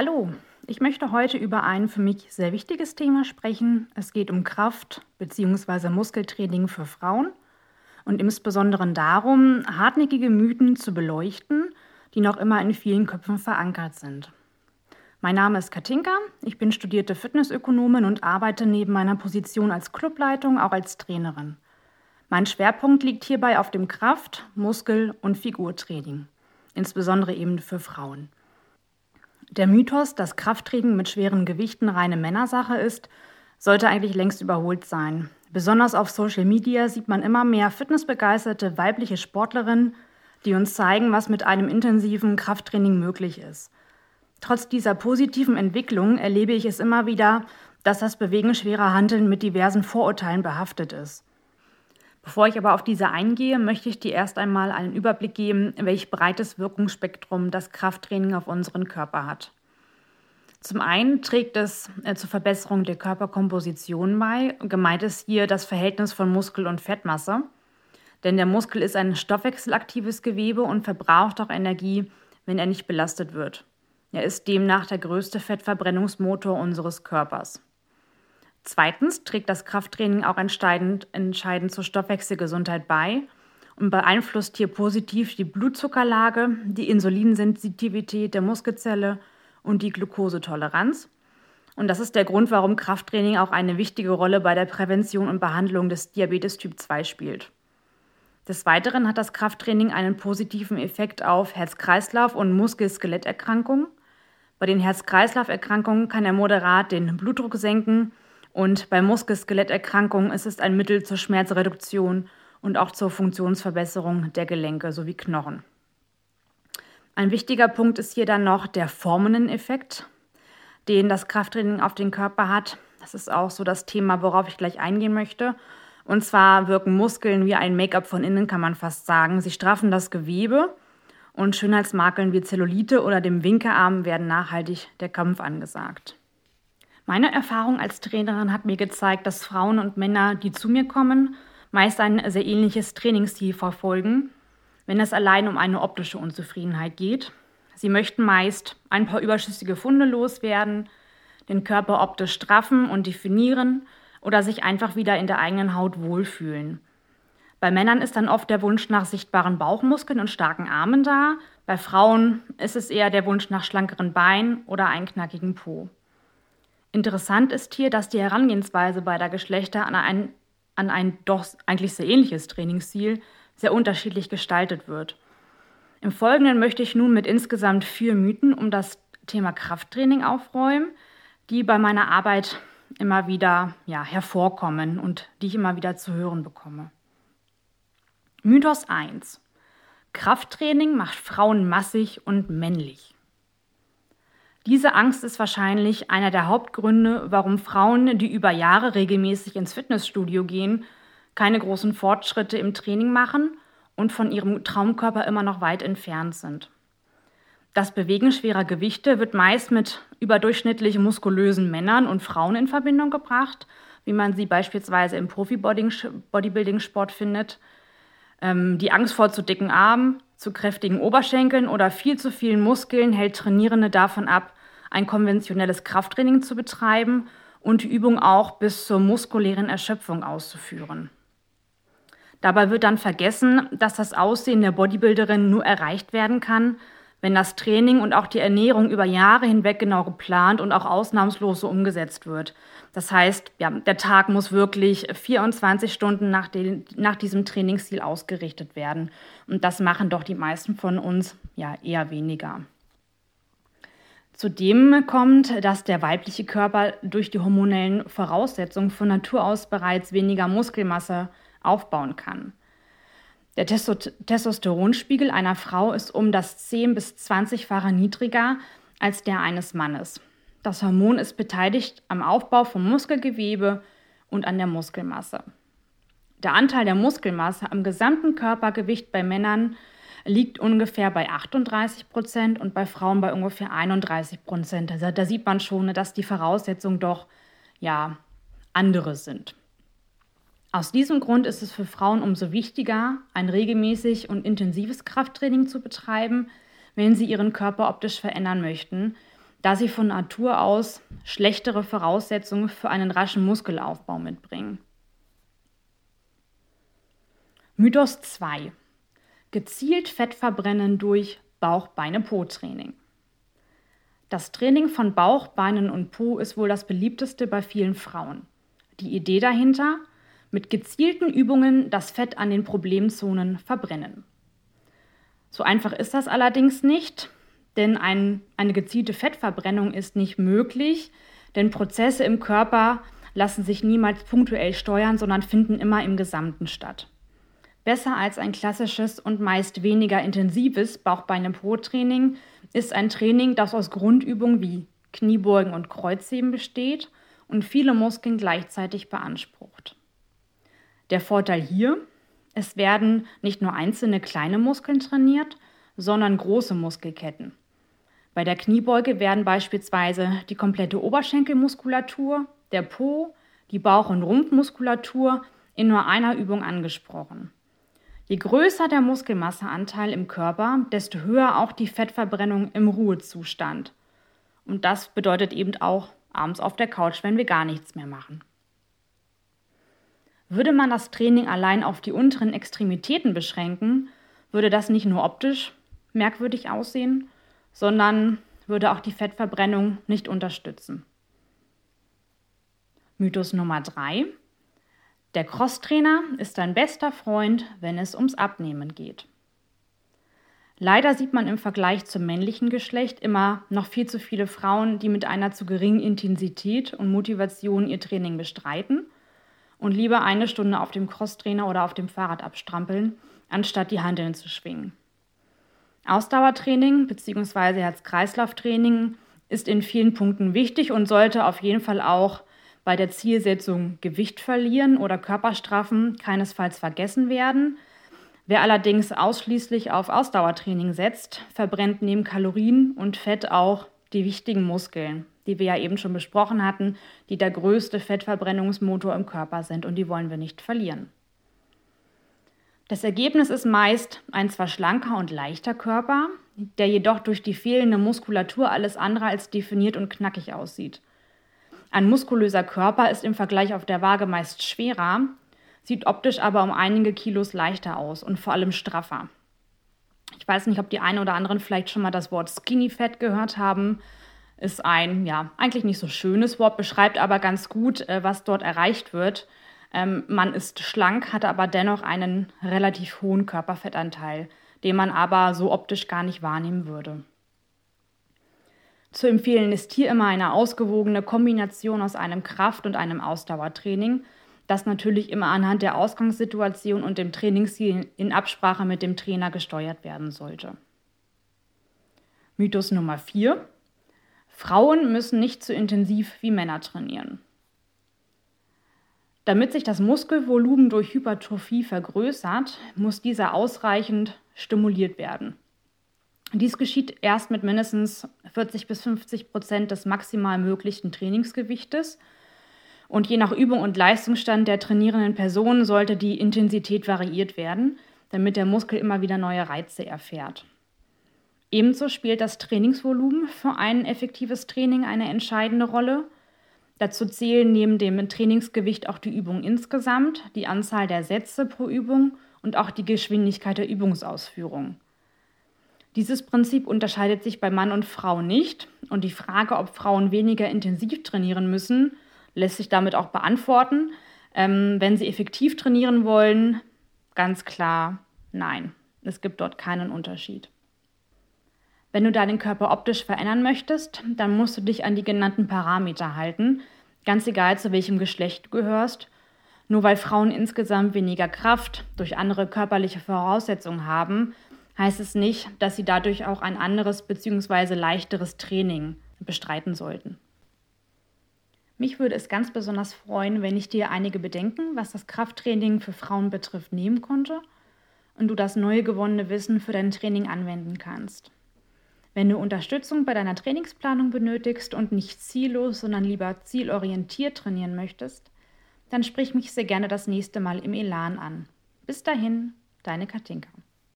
Hallo, ich möchte heute über ein für mich sehr wichtiges Thema sprechen. Es geht um Kraft- bzw. Muskeltraining für Frauen und insbesondere darum, hartnäckige Mythen zu beleuchten, die noch immer in vielen Köpfen verankert sind. Mein Name ist Katinka, ich bin studierte Fitnessökonomin und arbeite neben meiner Position als Clubleitung auch als Trainerin. Mein Schwerpunkt liegt hierbei auf dem Kraft-, Muskel- und Figurtraining, insbesondere eben für Frauen. Der Mythos, dass Krafttraining mit schweren Gewichten reine Männersache ist, sollte eigentlich längst überholt sein. Besonders auf Social Media sieht man immer mehr fitnessbegeisterte weibliche Sportlerinnen, die uns zeigen, was mit einem intensiven Krafttraining möglich ist. Trotz dieser positiven Entwicklung erlebe ich es immer wieder, dass das Bewegen schwerer Handeln mit diversen Vorurteilen behaftet ist. Bevor ich aber auf diese eingehe, möchte ich dir erst einmal einen Überblick geben, welch breites Wirkungsspektrum das Krafttraining auf unseren Körper hat. Zum einen trägt es äh, zur Verbesserung der Körperkomposition bei. Gemeint ist hier das Verhältnis von Muskel und Fettmasse. Denn der Muskel ist ein stoffwechselaktives Gewebe und verbraucht auch Energie, wenn er nicht belastet wird. Er ist demnach der größte Fettverbrennungsmotor unseres Körpers. Zweitens trägt das Krafttraining auch entscheidend, entscheidend zur Stoffwechselgesundheit bei und beeinflusst hier positiv die Blutzuckerlage, die Insulinsensitivität der Muskelzelle und die Glukosetoleranz. Und das ist der Grund, warum Krafttraining auch eine wichtige Rolle bei der Prävention und Behandlung des Diabetes Typ 2 spielt. Des Weiteren hat das Krafttraining einen positiven Effekt auf Herz-Kreislauf- und Muskel-Skeletterkrankungen. Bei den Herz-Kreislauf-Erkrankungen kann er moderat den Blutdruck senken und bei Muskel-Skeletterkrankungen ist es ein Mittel zur Schmerzreduktion und auch zur Funktionsverbesserung der Gelenke sowie Knochen. Ein wichtiger Punkt ist hier dann noch der Formenden-Effekt, den das Krafttraining auf den Körper hat. Das ist auch so das Thema, worauf ich gleich eingehen möchte. Und zwar wirken Muskeln wie ein Make-up von innen, kann man fast sagen. Sie straffen das Gewebe und Schönheitsmakeln wie Zellulite oder dem Winkearm werden nachhaltig der Kampf angesagt. Meine Erfahrung als Trainerin hat mir gezeigt, dass Frauen und Männer, die zu mir kommen, meist ein sehr ähnliches Trainingsziel verfolgen, wenn es allein um eine optische Unzufriedenheit geht. Sie möchten meist ein paar überschüssige Funde loswerden, den Körper optisch straffen und definieren oder sich einfach wieder in der eigenen Haut wohlfühlen. Bei Männern ist dann oft der Wunsch nach sichtbaren Bauchmuskeln und starken Armen da. Bei Frauen ist es eher der Wunsch nach schlankeren Beinen oder einen knackigen Po. Interessant ist hier, dass die Herangehensweise beider Geschlechter an ein, an ein doch eigentlich sehr ähnliches Trainingsziel sehr unterschiedlich gestaltet wird. Im Folgenden möchte ich nun mit insgesamt vier Mythen um das Thema Krafttraining aufräumen, die bei meiner Arbeit immer wieder ja, hervorkommen und die ich immer wieder zu hören bekomme. Mythos 1. Krafttraining macht Frauen massig und männlich. Diese Angst ist wahrscheinlich einer der Hauptgründe, warum Frauen, die über Jahre regelmäßig ins Fitnessstudio gehen, keine großen Fortschritte im Training machen und von ihrem Traumkörper immer noch weit entfernt sind. Das Bewegen schwerer Gewichte wird meist mit überdurchschnittlich muskulösen Männern und Frauen in Verbindung gebracht, wie man sie beispielsweise im Profi-Bodybuilding-Sport findet. Ähm, die Angst vor zu dicken Armen, zu kräftigen Oberschenkeln oder viel zu vielen Muskeln hält Trainierende davon ab, ein konventionelles Krafttraining zu betreiben und die Übung auch bis zur muskulären Erschöpfung auszuführen. Dabei wird dann vergessen, dass das Aussehen der Bodybuilderin nur erreicht werden kann, wenn das Training und auch die Ernährung über Jahre hinweg genau geplant und auch ausnahmslos so umgesetzt wird. Das heißt, ja, der Tag muss wirklich 24 Stunden nach, den, nach diesem Trainingsziel ausgerichtet werden. Und das machen doch die meisten von uns ja eher weniger. Zudem kommt, dass der weibliche Körper durch die hormonellen Voraussetzungen von Natur aus bereits weniger Muskelmasse aufbauen kann. Der Testosteronspiegel einer Frau ist um das 10 bis 20-fache niedriger als der eines Mannes. Das Hormon ist beteiligt am Aufbau von Muskelgewebe und an der Muskelmasse. Der Anteil der Muskelmasse am gesamten Körpergewicht bei Männern liegt ungefähr bei 38 Prozent und bei Frauen bei ungefähr 31 Prozent. Also da sieht man schon, dass die Voraussetzungen doch ja andere sind. Aus diesem Grund ist es für Frauen umso wichtiger, ein regelmäßig und intensives Krafttraining zu betreiben, wenn sie ihren Körper optisch verändern möchten, da sie von Natur aus schlechtere Voraussetzungen für einen raschen Muskelaufbau mitbringen. Mythos 2. Gezielt Fett verbrennen durch Bauch-Beine-Po-Training. Das Training von Bauch, Beinen und Po ist wohl das beliebteste bei vielen Frauen. Die Idee dahinter? Mit gezielten Übungen das Fett an den Problemzonen verbrennen. So einfach ist das allerdings nicht, denn ein, eine gezielte Fettverbrennung ist nicht möglich, denn Prozesse im Körper lassen sich niemals punktuell steuern, sondern finden immer im Gesamten statt. Besser als ein klassisches und meist weniger intensives Bauchbeine-Po-Training ist ein Training, das aus Grundübungen wie Kniebeugen und Kreuzheben besteht und viele Muskeln gleichzeitig beansprucht. Der Vorteil hier, es werden nicht nur einzelne kleine Muskeln trainiert, sondern große Muskelketten. Bei der Kniebeuge werden beispielsweise die komplette Oberschenkelmuskulatur, der Po, die Bauch- und Rumpfmuskulatur in nur einer Übung angesprochen. Je größer der Muskelmasseanteil im Körper, desto höher auch die Fettverbrennung im Ruhezustand. Und das bedeutet eben auch abends auf der Couch, wenn wir gar nichts mehr machen. Würde man das Training allein auf die unteren Extremitäten beschränken, würde das nicht nur optisch merkwürdig aussehen, sondern würde auch die Fettverbrennung nicht unterstützen. Mythos Nummer 3. Der Crosstrainer ist dein bester Freund, wenn es ums Abnehmen geht. Leider sieht man im Vergleich zum männlichen Geschlecht immer noch viel zu viele Frauen, die mit einer zu geringen Intensität und Motivation ihr Training bestreiten und lieber eine Stunde auf dem Crosstrainer oder auf dem Fahrrad abstrampeln, anstatt die Handeln zu schwingen. Ausdauertraining bzw. Herz-Kreislauf-Training ist in vielen Punkten wichtig und sollte auf jeden Fall auch bei der Zielsetzung Gewicht verlieren oder Körperstraffen keinesfalls vergessen werden. Wer allerdings ausschließlich auf Ausdauertraining setzt, verbrennt neben Kalorien und Fett auch die wichtigen Muskeln, die wir ja eben schon besprochen hatten, die der größte Fettverbrennungsmotor im Körper sind und die wollen wir nicht verlieren. Das Ergebnis ist meist ein zwar schlanker und leichter Körper, der jedoch durch die fehlende Muskulatur alles andere als definiert und knackig aussieht. Ein muskulöser Körper ist im Vergleich auf der Waage meist schwerer, sieht optisch aber um einige Kilos leichter aus und vor allem straffer. Ich weiß nicht, ob die einen oder anderen vielleicht schon mal das Wort Skinny Fat gehört haben. Ist ein, ja, eigentlich nicht so schönes Wort, beschreibt aber ganz gut, äh, was dort erreicht wird. Ähm, man ist schlank, hat aber dennoch einen relativ hohen Körperfettanteil, den man aber so optisch gar nicht wahrnehmen würde. Zu empfehlen ist hier immer eine ausgewogene Kombination aus einem Kraft- und einem Ausdauertraining, das natürlich immer anhand der Ausgangssituation und dem Trainingsziel in Absprache mit dem Trainer gesteuert werden sollte. Mythos Nummer 4. Frauen müssen nicht so intensiv wie Männer trainieren. Damit sich das Muskelvolumen durch Hypertrophie vergrößert, muss dieser ausreichend stimuliert werden. Dies geschieht erst mit mindestens 40 bis 50 Prozent des maximal möglichen Trainingsgewichtes. Und je nach Übung und Leistungsstand der trainierenden Person sollte die Intensität variiert werden, damit der Muskel immer wieder neue Reize erfährt. Ebenso spielt das Trainingsvolumen für ein effektives Training eine entscheidende Rolle. Dazu zählen neben dem Trainingsgewicht auch die Übung insgesamt, die Anzahl der Sätze pro Übung und auch die Geschwindigkeit der Übungsausführung. Dieses Prinzip unterscheidet sich bei Mann und Frau nicht und die Frage, ob Frauen weniger intensiv trainieren müssen, lässt sich damit auch beantworten. Ähm, wenn sie effektiv trainieren wollen, ganz klar nein. Es gibt dort keinen Unterschied. Wenn du deinen Körper optisch verändern möchtest, dann musst du dich an die genannten Parameter halten, ganz egal zu welchem Geschlecht du gehörst. Nur weil Frauen insgesamt weniger Kraft durch andere körperliche Voraussetzungen haben, heißt es nicht, dass sie dadurch auch ein anderes bzw. leichteres Training bestreiten sollten. Mich würde es ganz besonders freuen, wenn ich dir einige Bedenken, was das Krafttraining für Frauen betrifft, nehmen konnte und du das neu gewonnene Wissen für dein Training anwenden kannst. Wenn du Unterstützung bei deiner Trainingsplanung benötigst und nicht ziellos, sondern lieber zielorientiert trainieren möchtest, dann sprich mich sehr gerne das nächste Mal im Elan an. Bis dahin, deine Katinka.